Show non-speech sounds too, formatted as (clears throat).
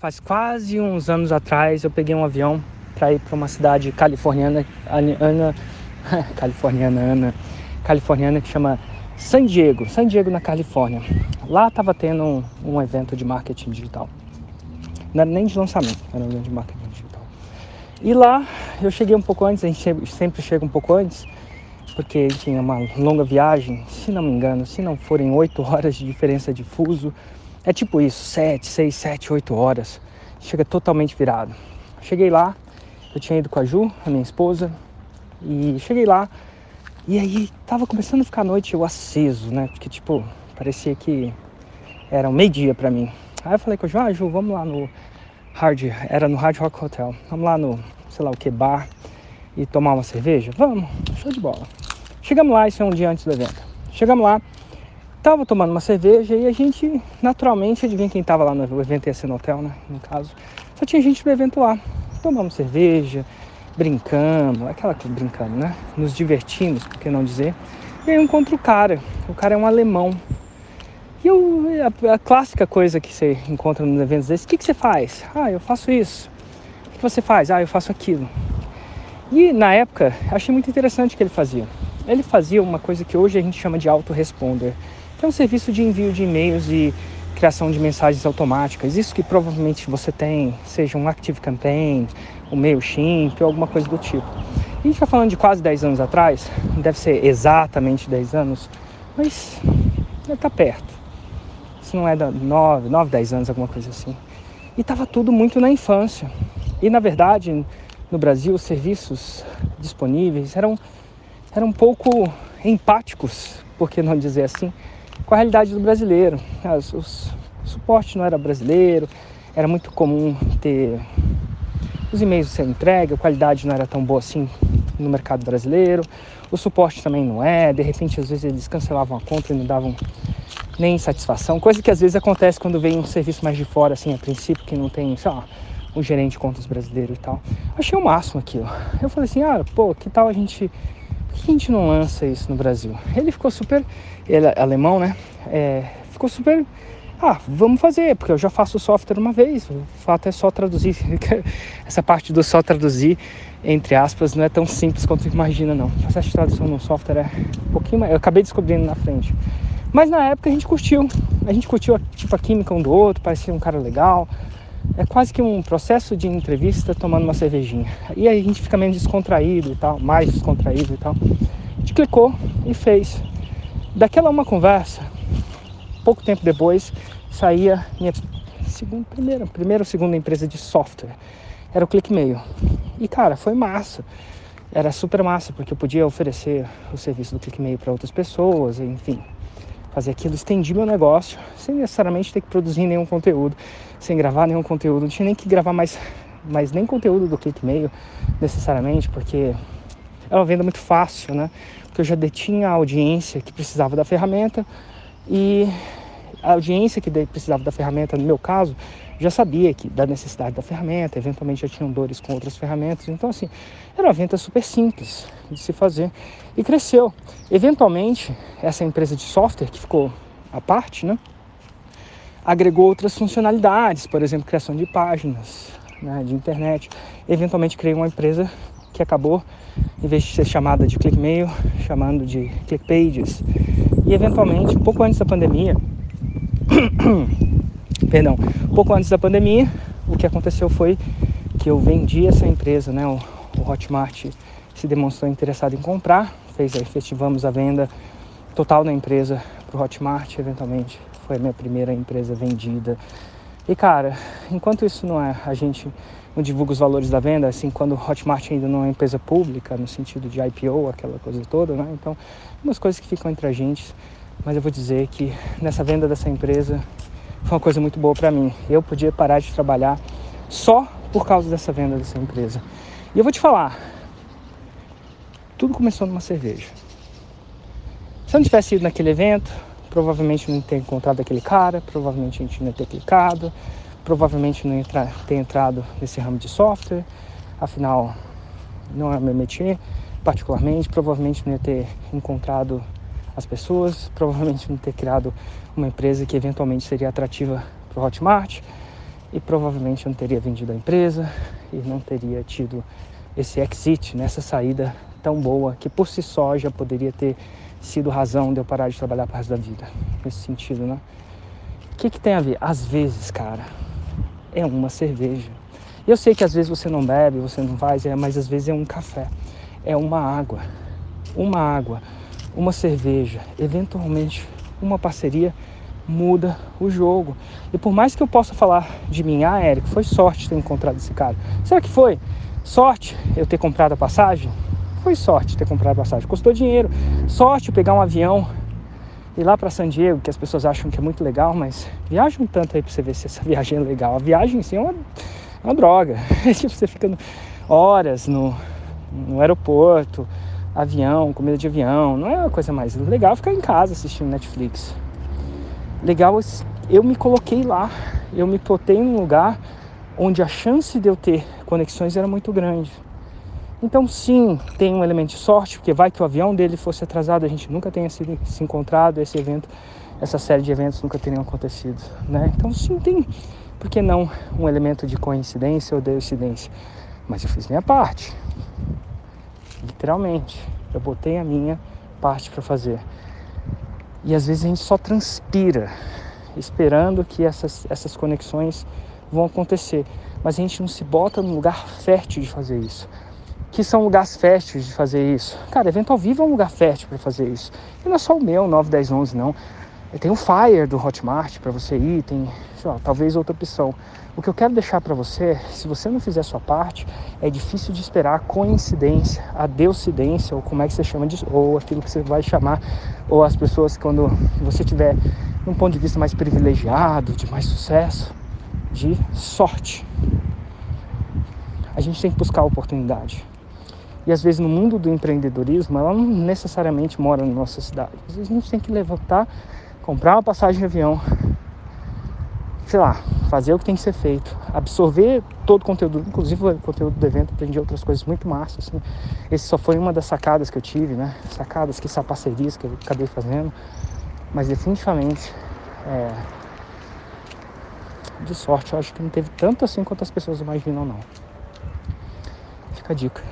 Faz quase uns anos atrás eu peguei um avião para ir para uma cidade californiana, Ana, (laughs) californiana, Ana, californiana que chama San Diego, San Diego na Califórnia. Lá estava tendo um, um, evento de marketing digital. Não era nem de lançamento, era um evento de marketing digital. E lá eu cheguei um pouco antes, a gente sempre chega um pouco antes, porque enfim, é uma longa viagem, se não me engano, se não forem oito (laughs) horas de diferença de fuso, é tipo isso, 7, 6, 7, 8 horas. Chega totalmente virado. Cheguei lá, eu tinha ido com a Ju, a minha esposa, e cheguei lá, e aí tava começando a ficar noite eu aceso, né? Porque tipo, parecia que era um meio-dia pra mim. Aí eu falei com a Ju, ah, Ju, vamos lá no Hard, era no Hard Rock Hotel. Vamos lá no, sei lá o que, bar e tomar uma cerveja? Vamos, show de bola. Chegamos lá, isso é um dia antes do evento. Chegamos lá, Tava tomando uma cerveja e a gente, naturalmente, adivinha quem tava lá no evento, ia ser no hotel, né? No caso. Só tinha gente do evento lá. Tomamos cerveja, brincamos, aquela que brincando, né? Nos divertimos, por que não dizer. E aí eu encontro o cara. O cara é um alemão. E eu, a, a clássica coisa que você encontra nos eventos desses, o que, que você faz? Ah, eu faço isso. O que você faz? Ah, eu faço aquilo. E na época, achei muito interessante o que ele fazia. Ele fazia uma coisa que hoje a gente chama de autoresponder que é um serviço de envio de e-mails e criação de mensagens automáticas. Isso que provavelmente você tem, seja um Active Campaign, um MailChimp alguma coisa do tipo. a gente está falando de quase 10 anos atrás, deve ser exatamente 10 anos, mas está perto. Se não é da 9, 9, 10 anos, alguma coisa assim. E estava tudo muito na infância. E na verdade, no Brasil, os serviços disponíveis eram, eram um pouco empáticos, por que não dizer assim, com a realidade do brasileiro. As, os, o suporte não era brasileiro, era muito comum ter os e-mails sem entrega, a qualidade não era tão boa assim no mercado brasileiro, o suporte também não é, de repente às vezes eles cancelavam a conta e não davam nem satisfação, coisa que às vezes acontece quando vem um serviço mais de fora, assim, a princípio, que não tem, sei lá, um gerente de contas brasileiro e tal. Achei o máximo aquilo. Eu falei assim, ah, pô, que tal a gente por que a gente não lança isso no Brasil? Ele ficou super, ele é alemão, né? É, ficou super, ah, vamos fazer, porque eu já faço o software uma vez, o fato é só traduzir. (laughs) Essa parte do só traduzir, entre aspas, não é tão simples quanto imagina, não. O processo de tradução no software é um pouquinho mais, eu acabei descobrindo na frente. Mas na época a gente curtiu, a gente curtiu tipo, a química um do outro, parecia um cara legal, é quase que um processo de entrevista tomando uma cervejinha. E aí a gente fica menos descontraído e tal, mais descontraído e tal. A gente clicou e fez. Daquela uma conversa, pouco tempo depois, saía minha segunda, primeira, primeira ou segunda empresa de software. Era o ClickMail. E cara, foi massa. Era super massa, porque eu podia oferecer o serviço do ClickMail para outras pessoas, enfim, fazer aquilo, estendi meu negócio, sem necessariamente ter que produzir nenhum conteúdo, sem gravar nenhum conteúdo, não tinha nem que gravar mais, mais nem conteúdo do ClickMail necessariamente, porque é uma venda muito fácil, né? Porque eu já detinha a audiência que precisava da ferramenta e a audiência que precisava da ferramenta, no meu caso, já sabia que da necessidade da ferramenta, eventualmente já tinham dores com outras ferramentas. Então, assim, era uma venda super simples de se fazer e cresceu. Eventualmente, essa empresa de software que ficou à parte, né, agregou outras funcionalidades, por exemplo, criação de páginas né, de internet. Eventualmente, criei uma empresa que acabou, em vez de ser chamada de ClickMail, chamando de ClickPages. E eventualmente, pouco antes da pandemia, (clears throat) perdão, pouco antes da pandemia, o que aconteceu foi que eu vendi essa empresa, né, o, o Hotmart se demonstrou interessado em comprar, fez, efetivamos a venda total da empresa para o Hotmart, eventualmente foi a minha primeira empresa vendida. E cara, enquanto isso não é, a gente não divulga os valores da venda, assim, quando o Hotmart ainda não é empresa pública, no sentido de IPO, aquela coisa toda, né? Então, umas coisas que ficam entre a gente, mas eu vou dizer que nessa venda dessa empresa foi uma coisa muito boa para mim. Eu podia parar de trabalhar só por causa dessa venda dessa empresa. E eu vou te falar, tudo começou numa cerveja. Se eu não tivesse ido naquele evento, provavelmente não ia ter encontrado aquele cara, provavelmente a gente não ia ter clicado, provavelmente não ia ter entrado nesse ramo de software, afinal não é meu métier, particularmente, provavelmente não ia ter encontrado as pessoas, (laughs) provavelmente não ter criado uma empresa que eventualmente seria atrativa para o Hotmart. e provavelmente não teria vendido a empresa e não teria tido esse exit, nessa né, saída tão boa que por si só já poderia ter sido razão de eu parar de trabalhar para resto da vida. Nesse sentido, né? O que, que tem a ver? Às vezes, cara, é uma cerveja. Eu sei que às vezes você não bebe, você não faz, é, mas às vezes é um café, é uma água, uma água, uma cerveja, eventualmente uma parceria muda o jogo. E por mais que eu possa falar de mim, ah, Érico, foi sorte ter encontrado esse cara. Será que foi sorte eu ter comprado a passagem? Foi sorte ter comprado a passagem. Custou dinheiro. Sorte pegar um avião ir lá para San Diego, que as pessoas acham que é muito legal, mas viaja um tanto aí para você ver se essa (laughs) viagem é legal. A viagem em si é uma, é uma droga. tipo, (laughs) você fica horas no, no aeroporto, avião, comida de avião. Não é a coisa mais legal ficar em casa assistindo Netflix legal, eu me coloquei lá, eu me botei em um lugar onde a chance de eu ter conexões era muito grande. Então sim, tem um elemento de sorte, porque vai que o avião dele fosse atrasado, a gente nunca tenha se, se encontrado, esse evento, essa série de eventos nunca teriam acontecido, né? Então sim, tem, por que não um elemento de coincidência ou coincidência? Mas eu fiz minha parte, literalmente, eu botei a minha parte para fazer. E às vezes a gente só transpira, esperando que essas, essas conexões vão acontecer. Mas a gente não se bota num lugar fértil de fazer isso. Que são lugares férteis de fazer isso? Cara, evento ao vivo é um lugar fértil para fazer isso. E não é só o meu, 9, 10, 11, não. Tem o Fire do Hotmart para você ir, tem lá, talvez outra opção. O que eu quero deixar para você, se você não fizer a sua parte, é difícil de esperar a coincidência, a deucidência, ou como é que você chama disso, ou aquilo que você vai chamar, ou as pessoas quando você tiver um ponto de vista mais privilegiado, de mais sucesso, de sorte. A gente tem que buscar a oportunidade. E às vezes no mundo do empreendedorismo, ela não necessariamente mora na nossa cidade. Às vezes a gente tem que levantar, comprar uma passagem de avião, sei lá, fazer o que tem que ser feito, absorver todo o conteúdo, inclusive o conteúdo do evento, aprendi outras coisas muito massas. Assim. Esse só foi uma das sacadas que eu tive, né? Sacadas, que são parcerias que eu acabei fazendo, mas definitivamente é, de sorte eu acho que não teve tanto assim quanto as pessoas imaginam não. Fica a dica.